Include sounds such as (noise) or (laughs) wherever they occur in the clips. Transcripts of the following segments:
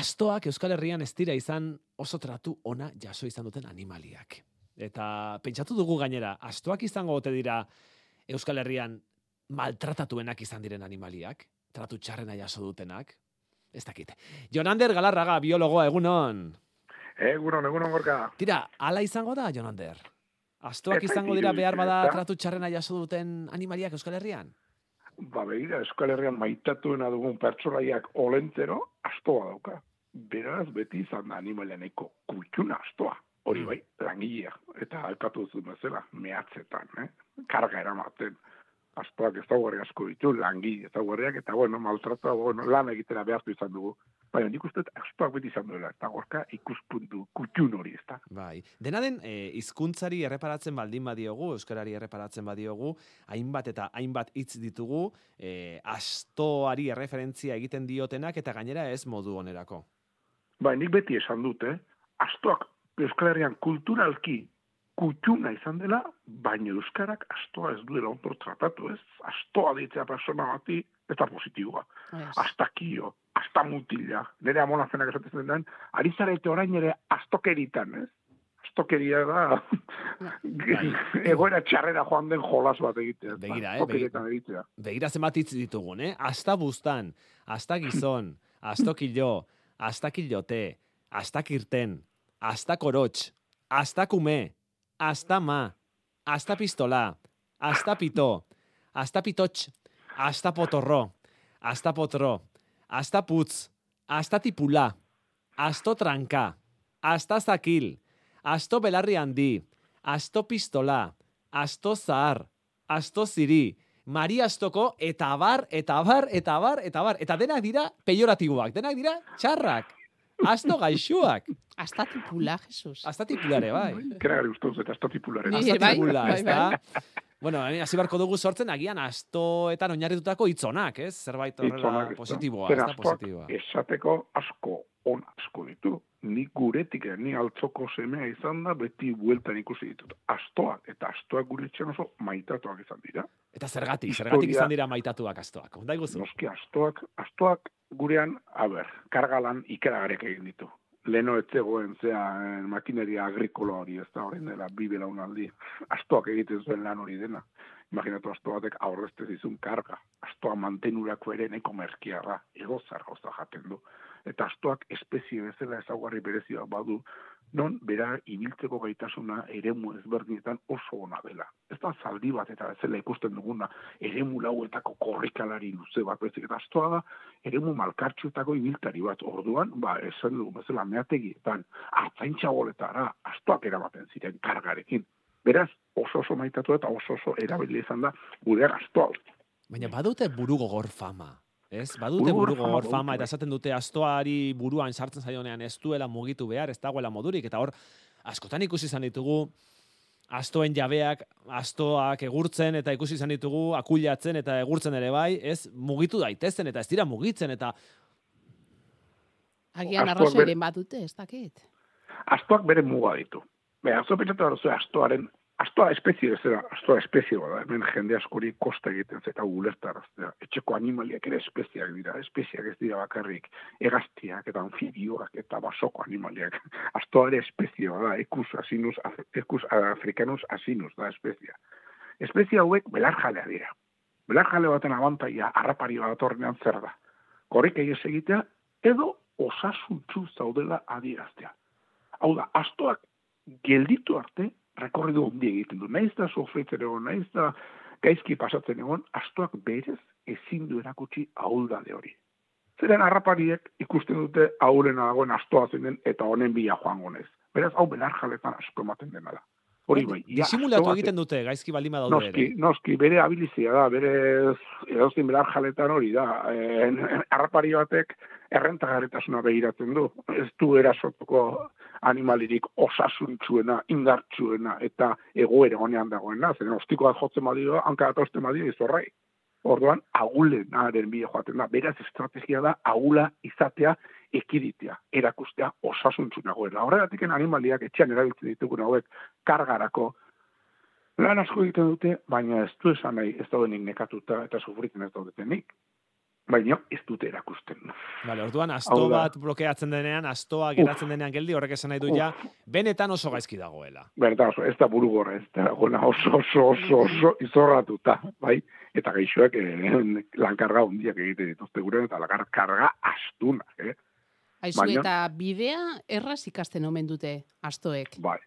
astoak Euskal Herrian ez dira izan oso tratu ona jaso izan duten animaliak. Eta pentsatu dugu gainera, astoak izango ote dira Euskal Herrian maltratatuenak izan diren animaliak, tratu txarrena jaso dutenak, ez dakit. Jonander Galarraga, biologoa, egunon. Egunon, egunon gorka. Tira, ala izango da, Jonander? Astoak izango dira behar bada tratu txarrena jaso duten animaliak Euskal Herrian? Ba, begira, Euskal Herrian maitatuena dugun pertsolaiak olentero, astoa dauka. Beraz, beti izan da animalianeko kutxuna astoa. Hori mm. bai, langilea. Eta alkatu duzu bezala, mehatzetan, eh? Karga eramaten astoak ez da asko ditu, langi ez da eta bueno, maltrata, bueno, lan egitera behartu izan dugu. Baina nik uste astoak beti izan duela, eta gorka ikuspuntu kutxun hori ez da. Bai, dena den, e, izkuntzari erreparatzen baldin badiogu, euskarari erreparatzen badiogu, hainbat eta hainbat hitz ditugu, e, astoari erreferentzia egiten diotenak, eta gainera ez modu onerako. Bai, nik beti esan dute, astoak Euskal Herrian kulturalki kutxuna izan dela, baina euskarak astoa ez duela ontor tratatu, ez? Astoa ditzea persona bati, eta positiboa. Yes. Asta kio, asta mutila, nire amona zenak esatzen den, ari zarete orain ere astokeritan, ez? Astokeria da, bai. (laughs) egoera txarrera joan den jolas bat egitea. Begira, eh? Begira, begira zenbat hitz ditugun, eh? Asta bustan, asta gizon, (clears throat) astokilo, asta kilote, asta kirten, asta korotx, asta kume, hasta ma, hasta putz, hasta tipula, hasta tranca, hasta zakil, hasta belarri handi, hasta pistola, hasta zahar, hasta ziri, Maria Astoko eta bar, eta bar, eta bar, eta bar. Eta denak dira pejoratiboak, denak dira txarrak. Asto gaixuak. Asta tipula, Jesus. Asta tipulare, bai. Kera gari ustuz, eta asta tipulare. Asta bai, tipula, bai, bai. Bueno, hasi barko dugu sortzen, agian astoetan oinarritutako hitzonak, ez? Zerbait horrela positiboa, ez da positiboa. Esateko asko, on asko ditu. Ni guretik, ni altzoko semea izan da, beti bueltan ikusi ditut. Astoak, eta astoak gure oso maitatuak izan dira. Eta zergatik, zergatik izan dira maitatuak astoak. Ondai guzu? Noski, astoak, astoak gurean, a ber, kargalan ikeragarek egin ditu leno etzegoen zea eh, makineria agrikola hori, ez da horren dela, bi belaunaldi. Astoak egiten zuen lan hori dena. Imaginatu astoatek aurrezte zizun karga. Astoa mantenurako ere neko merkiarra, egozar gauza jaten du. Eta astoak espezie bezala ezaugarri berezioa badu, non bera ibiltzeko gaitasuna eremu ezberdinetan oso ona dela. Ez da zaldi bat eta bezala ikusten duguna eremu lauetako korrikalari luze bat bezik eta astoa da eremu malkartxuetako ibiltari bat orduan, ba, esan dugu bezala meategietan, hartzaintza boletara astoak eramaten ziren kargarekin. Beraz, oso oso maitatu eta oso oso erabili izan da gure astoa. Baina badute burugogor fama, Ez, badute buru gogor fama, eta esaten dute astoari buruan sartzen zaionean ez duela mugitu behar, ez dagoela modurik, eta hor, askotan ikusi izan ditugu, astoen jabeak, astoak egurtzen, eta ikusi izan ditugu, akuliatzen eta egurtzen ere bai, ez, mugitu daitezen, eta ez dira mugitzen, eta... Agian arrazoiren bat dute, ez dakit. Astoak bere muga ditu. Be, asto astoaren astoa espezie bezala, astoa espezie bada, hemen jende askori kosta egiten zeta ulertaraztea. Etxeko animaliak ere espeziak dira, espeziak ez dira bakarrik, egaztiak eta anfibioak eta basoko animaliak. Astoa ere espezie bada, ekus, asinus, ekus afrikanus asinus da espezia. Espezia hauek belar jalea dira. Belar jale baten abantaia harrapari bat zer da. Korrik egez egitea, edo osasuntzu zaudela adieraztea. Hau da, astoak gelditu arte, rekorridu hundi egiten du. Naiz da sofritzen egon, naiz da gaizki pasatzen egon, astoak berez ezin du erakutsi ahuldade hori. Zeren harrapariek ikusten dute ahulen dagoen astoa zenen eta honen bila joan gonez. Beraz, hau belar jaletan asko ematen dena da. Hori bai. Disimulatu egiten dute, gaizki baldin badaude noski, ere. Noski, bere abilizia da, bere eraztin belar jaletan hori da. Harrapari batek errentagarritasuna behiratzen du. Ez du erasotuko animalirik osasuntzuena, indartzuena eta egoera honean dagoena. Zer, ostiko bat jotzen badio, hanka bat osten badio, izorrai. Orduan, agulen naren bide joaten da. Beraz, estrategia da, agula izatea ekiditea, erakustea osasuntzu nagoela. Horregatik animaliak etxean erabiltzen ditugun hauek kargarako lan asko egiten dute, baina ez du esan nahi ez daudenik nekatuta eta sufritzen ez daudetenik. baina ez dute erakusten. Vale, orduan, asto bat blokeatzen denean, astoa geratzen denean geldi, horrek esan nahi du ja, benetan oso gaizki dagoela. Berta, oso, ez da buru gorra, ez da, oso, oso, oso, oso, izorratuta, bai? Eta gaixoak eh, lankarga hundiak egite dituzte gure, eta lankarga astuna, eh? Aizu, Baina, eta bidea erraz ikasten omen dute astoek. Bai.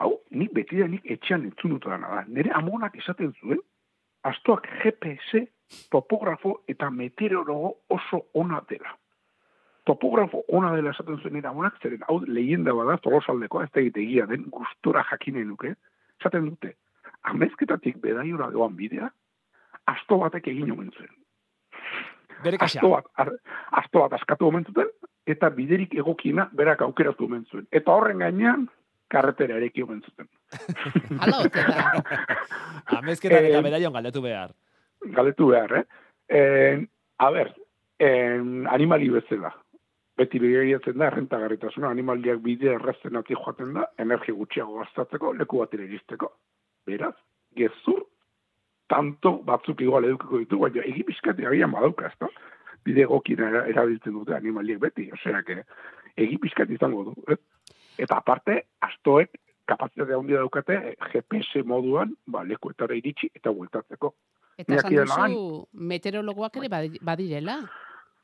Hau, nik beti da nik etxean entzun dut da. Nere amonak esaten zuen, astoak GPS topografo eta meteorologo oso ona dela. Topografo ona dela esaten zuen nire amonak, zeren hau lehenda bada, tolosaldeko, ez da egia den, gustora jakinen nuke, esaten dute, amezketatik bedaiora doan bidea, asto batek egin omen zuen. Asto bat, asto bat askatu omen zuten, eta biderik egokina berak aukeratu omen zuen. Eta horren gainean, karretera ereki omen zuten. (laughs) Hala. (laughs) Amezketan eta bedaion galdetu behar galetu behar, eh? En, a ber, en, animali bezala. Beti begiratzen da, rentagarritasuna, animaliak bide errazten joaten da, energia gutxiago gastatzeko, leku bat iristeko. Beraz, gezur, tanto batzuk igual edukiko ditu, baina egi bizkati agian badauka, ez da? Bide gokina erabiltzen dute animaliek beti, osea, que egi bizkati izango du. Eh? Eta aparte, astoek kapazitate handi daukate GPS moduan, ba, lekuetara iritsi eta bueltatzeko. Eta esan duzu meteorologoak ere badirela?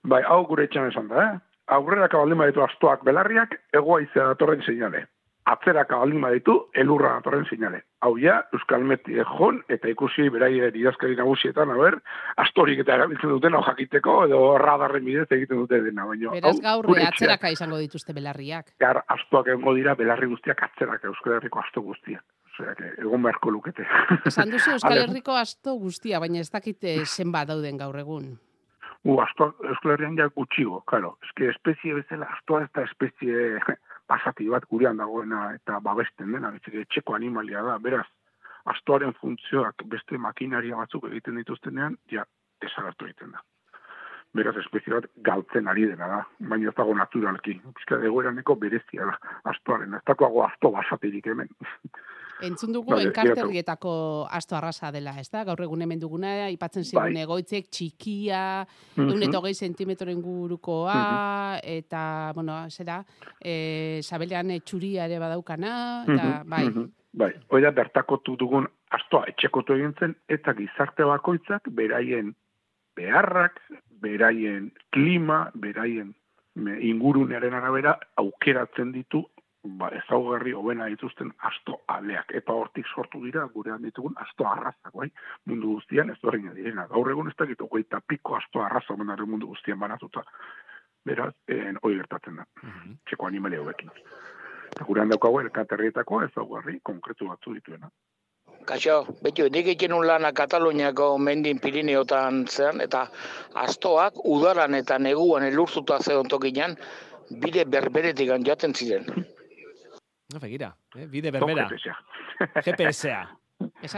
Bai, hau gure etxan esan da, eh? Aurrera kabaldin baditu astoak belarriak, egoa izea datorren seinale. Atzera kabaldin baditu, elurra datorren seinale. Hau ja, Euskal Meti ejon, eta ikusi berai idazkari nagusietan, haber, astorik eta erabiltzen duten, hau jakiteko, edo radarren bidez egiten dute dena. Baino, Beraz gaur, atzeraka izango dituzte belarriak. Gar, astoak egongo dira, belarri guztiak atzeraka, Euskal Herriko asto guztiak. Osea, que egon beharko lukete. Esan duzu (laughs) Euskal Herriko asto guztia, baina ez dakit eh, zenbat dauden gaur egun. U, asto, Euskal Herrian ja gutxigo, claro. Ez que espezie bezala, astoa ez da espezie pasati bat gurean dagoena eta babesten dena, etxeko animalia da, beraz, astoaren funtzioak beste makinaria batzuk egiten dituztenean, ja, desagartu egiten da. Beraz, espezie bat galtzen ari dena da, baina ez dago naturalki. Bizka, egoeraneko berezia da, astoaren, ez dago asto basatirik hemen. Entzun dugu vale, enkarterrietako asto arrasa dela, ez da? Gaur egun hemen duguna, ipatzen zigun bai. egoitzek txikia, mm -hmm. egun eta hogei gurukoa, eta, bueno, zera, e, sabelean txuria ere badaukana, eta, bai. Bai, oida bertakotu dugun astoa etxekotu egin zen, eta gizarte bakoitzak beraien beharrak, beraien klima, beraien ingurunearen arabera aukeratzen ditu ba, ezaugarri hobena dituzten asto aleak. Eta hortik sortu dira, gurean ditugun, asto arrazak, bai? mundu guztian, ez horreina direna. Gaur egun ez da gitu, goita piko asto arraza omenare mundu guztian banatuta. Beraz, en, oi gertatzen da, mm -hmm. txeko animalia hobekin. Eta gurean daukago, elkaterrietako ezaugarri konkretu batzu dituena. Kaixo, betio, nik egin un lana Kataluniako mendin Pirineotan zean, eta astoak udaran eta neguan elurzuta zeon tokinan, bide berberetik joaten ziren. No, begira, eh? bide berbera. GPS-a.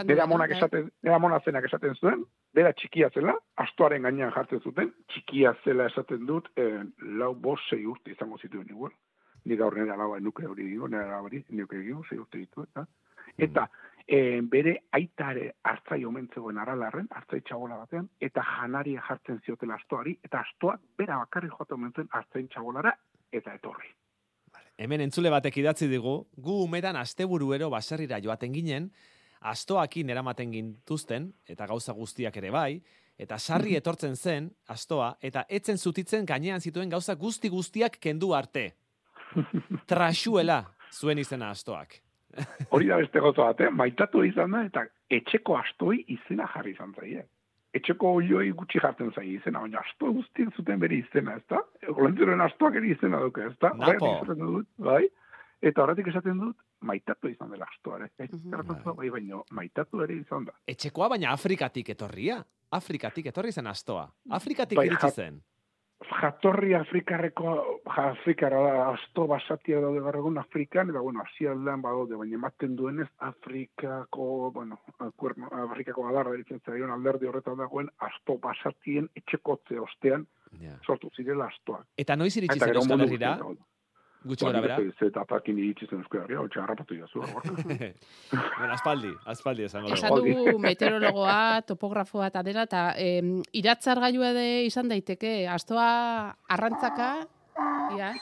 Bera monak esaten, bera mona zenak esaten zuen, bera txikia zela, astoaren gainean jartzen zuten, txikia zela esaten dut, eh, lau bos sei urte izango zituen igual. Ni gaur nire alaba nuke hori digo, nire alaba hori, nuke digo, sei urte ditu, eta, eta eh, bere aitare hartzai omentzegoen aralarren, hartzai txabola batean, eta janaria jartzen ziotela astoari, eta astoa bera bakarri joate omentzen hartzain txabolara, eta etorri hemen entzule batek idatzi digu, gu umetan asteburuero baserrira joaten ginen, astoakin eramaten gintuzten, eta gauza guztiak ere bai, eta sarri mhm. etortzen zen, astoa, eta etzen zutitzen gainean zituen gauza guzti guztiak kendu arte. (laughs) Trasuela zuen izena astoak. Hori da beste gozo bat, eh? maitatu izan da, eta etxeko astoi izena jarri izan zaie etxeko olioi gutxi jartzen zai izena, baina asto guztiak zuten bere izena, ez da? Golentzuren astoak ere izena duke, ez da? Napo. Dut, bai? Eta horretik esaten dut, maitatu izan dela astoare. Eh? Mm -hmm. bai, baina maitatu ere izan da. Etxekoa baina Afrikatik etorria? Afrikatik etorri zen astoa? Afrikatik bai, iritsi zen? Jatorri afrikarreko afrikara da asto basatia daude gaur egun afrikan eta bueno asialdean badaude baina ematen duenez afrikako bueno kuerno afrikako adarra ditzen zaion alderdi horretan dagoen asto basatien etxekotze ostean sortu zirela astoak. Eta noiz iritsi zen Euskal Herrira Gutxi gara bera. Eta atakin iritzen euskera, ja, hotxe harrapatu jazu. (laughs) bueno, aspaldi, aspaldi esango Esan dugu meteorologoa, (laughs) topografoa eta dena, eta eh, iratzar gaiua de izan daiteke, astoa arrantzaka, ia.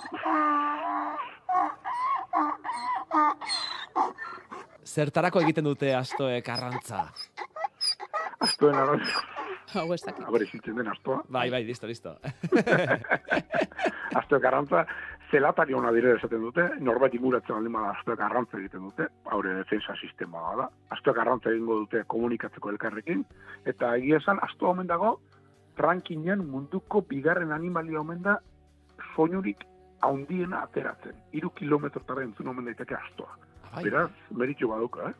Zertarako egiten dute astoek arrantza? Astoen arrantza. Hau ez dakit. Aber, den astoa. Bai, bai, listo, listo. (laughs) astoek arrantza, zelatari hona dire esaten dute, norbait inguratzen aldi mada astoek arrantza egiten dute, haure defensa sistema da. Astoek arrantza egingo dute komunikatzeko elkarrekin, eta egia esan, astoa omen dago, rankinen munduko bigarren animalia omen da, soinurik haundiena ateratzen. Iru kilometrotara entzun omen daiteke astoa. Bai. Beraz, meritxo baduka, eh?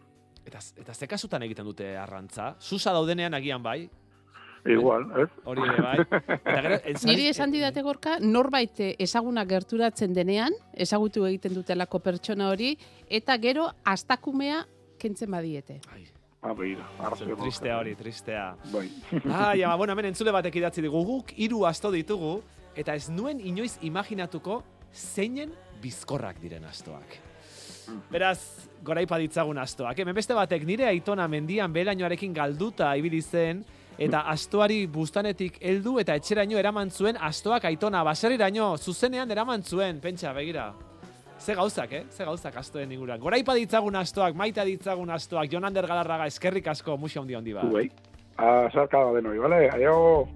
Eta, eta ze kasutan egiten dute arrantza? Susa daudenean agian bai? Igual, ez? Hori ere, bai. Eta gero, Niri esan didate gorka, norbait ezaguna gerturatzen denean, ezagutu egiten dutelako pertsona hori, eta gero, astakumea kentzen badiete. Ai. Ah, tristea hori, tristea. Bai. (laughs) Ai, ama, bueno, hemen entzule batek idatzi dugu, guk hiru asto ditugu, eta ez nuen inoiz imaginatuko zeinen bizkorrak diren astoak. Beraz, goraipa ditzagun astoak. Hemen beste batek nire aitona mendian belainoarekin galduta ibili zen, eta astoari bustanetik heldu eta etxeraino eraman zuen astoak aitona baserriraino zuzenean eraman zuen, pentsa, begira. Ze gauzak, eh? Ze gauzak astoen inguruan. Goraipa ditzagun astoak, maita ditzagun astoak, Jonander Galarraga eskerrik asko, musia handi handi ba. Uei. Ah, sarkada denoi, vale? Aio.